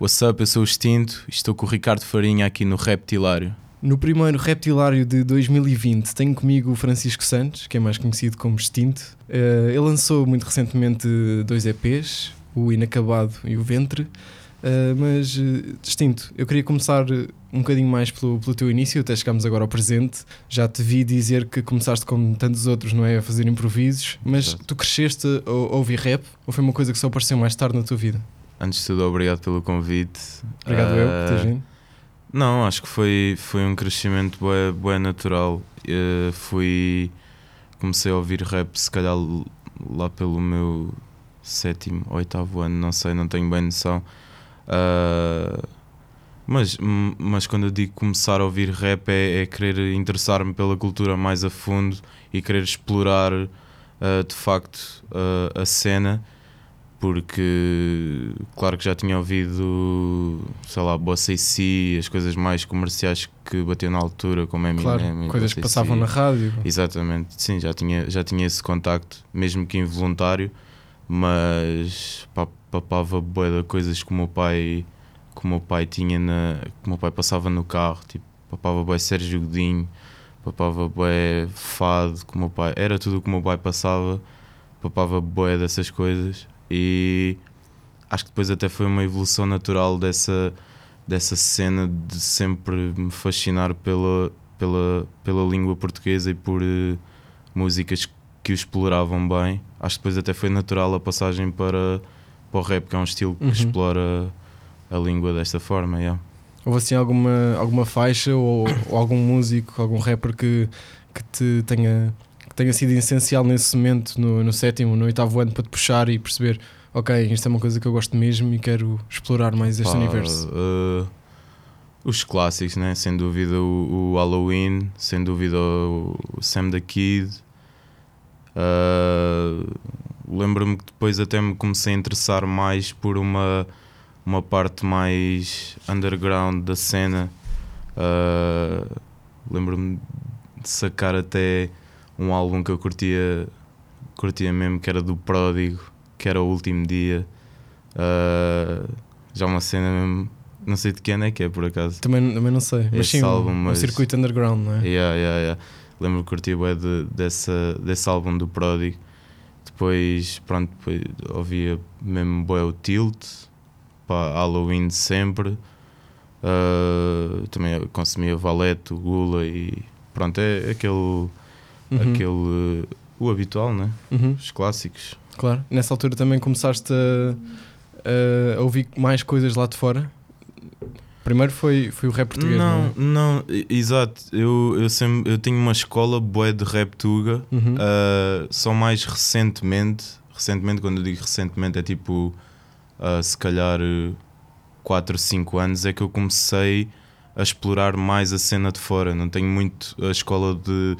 What's up? Eu sou o Extinto e estou com o Ricardo Farinha aqui no Reptilário. No primeiro Reptilário de 2020 tenho comigo o Francisco Santos, que é mais conhecido como Extinto. Eh, ele lançou muito recentemente dois EPs, o Inacabado e o Ventre. Eh, mas, eh, Extinto, eu queria começar um bocadinho mais pelo, pelo teu início, até chegarmos agora ao presente. Já te vi dizer que começaste como tantos outros, não é? A fazer improvisos, mas Exato. tu cresceste a, a ouvir rap ou foi uma coisa que só apareceu mais tarde na tua vida? Antes de tudo, obrigado pelo convite. Obrigado eu por Ah, teres vindo. Não, acho que foi, foi um crescimento bué, bué natural. Eh, fui. Comecei a ouvir rap, se calhar lá pelo meu sétimo, oitavo ano, não sei, não tenho bem noção. Ah, mas, mas quando eu digo começar a ouvir rap é, é querer interessar-me pela cultura mais a fundo e querer explorar ah, de facto ah, a cena porque claro que já tinha ouvido sei lá, Bossa e Si, as coisas mais comerciais que bateu na altura, como Eminem Claro, coisas que passavam Si. na rádio. Exatamente, sim, já tinha, já tinha esse contacto, mesmo que involuntário, mas pá, papava bué de coisas que o meu pai, que o meu pai tinha na, que o meu pai passava no carro, tipo, papava bué Sérgio Godinho, papava bué fado, que o meu pai, era tudo o que o meu pai passava, papava bué dessas coisas e acho que depois até foi uma evolução natural dessa dessa cena de sempre me fascinar pela, pela, pela língua portuguesa e por eh, músicas que o exploravam bem. Acho que depois até foi natural a passagem para, para o rap, que é um estilo que Uhum. explora a língua desta forma. yeah. Houve assim alguma, alguma faixa ou, ou algum músico, algum rapper que, que te tenha, tenha sido essencial nesse momento, no, no sétimo, no oitavo ano, para te puxar e perceber: ok, isto é uma coisa que eu gosto mesmo e quero explorar mais este Pá, universo? eh, os clássicos, né? sem dúvida o, o Halloween, sem dúvida o, o Sam the Kid. Eh, Lembro-me que depois até me comecei a interessar mais por uma, uma parte mais underground da cena. Eh, Lembro-me de sacar até um álbum que eu curtia, curtia mesmo, que era do Pródigo, que era o último dia. Uh, já uma cena mesmo, não sei de que ano é que é por acaso. Também, também não sei, mas Esse sim, um- álbum, um, mas- circuito underground, não é? Yeah, yeah, yeah. Lembro que curti bué de, dessa, desse álbum do Pródigo. Depois, pronto, depois ouvia mesmo bué o Tilt, pá, Halloween de sempre. Uh, também consumia Valete, Gula e pronto, é aquele, Uhum, aquele o habitual, né? uhum, Os clássicos. claro. Nessa altura também começaste a, a ouvir mais coisas lá de fora? Primeiro foi, foi o rap português, não, não, não, e- exato. Eu, eu, sempre, eu tenho uma escola bué de rap tuga. é? Uhum. Uh, só mais recentemente, recentemente, quando eu digo recentemente, é tipo, uh, se calhar 4, 5 anos, é que eu comecei a explorar mais a cena de fora. Não tenho muito a escola de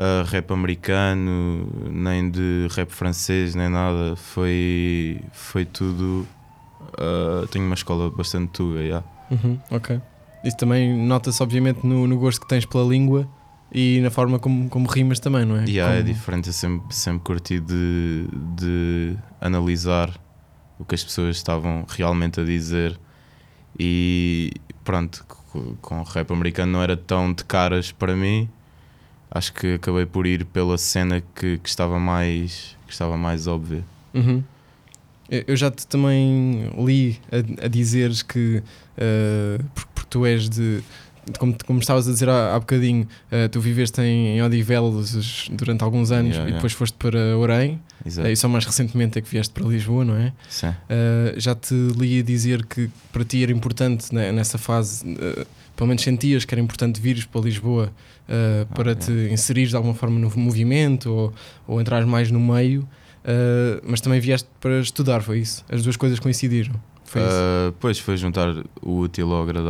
uh, rap americano, nem de rap francês, nem nada. Foi, foi tudo. uh, tenho uma escola bastante tuga, yeah. Uhum, ok. Isso também nota-se, obviamente, no, no gosto que tens pela língua e na forma como, como rimas também, não é? Yeah, é Como- diferente, eu sempre, sempre curti de, de analisar o que as pessoas estavam realmente a dizer e pronto, co- com o rap americano não era tão de caras para mim. Acho que acabei por ir pela cena que, que estava mais que estava mais óbvia. Uhum. Eu já te também li a, a dizeres que, uh, porque, porque tu és de como, como estavas a dizer há, há bocadinho, uh, tu viveste em, em Odivelos durante alguns anos Yeah, e yeah. depois foste para Orem, Exato. uh, e só mais recentemente é que vieste para Lisboa, não é? Sim. Uh, já te li a dizer que para ti era importante né, nessa fase, uh, pelo menos sentias que era importante vires para Lisboa uh, para Ah, te inserir de alguma forma no movimento ou, ou entrar mais no meio, uh, mas também vieste para estudar, foi isso? As duas coisas coincidiram. Foi. Ah, pois foi juntar o útil ao agradável.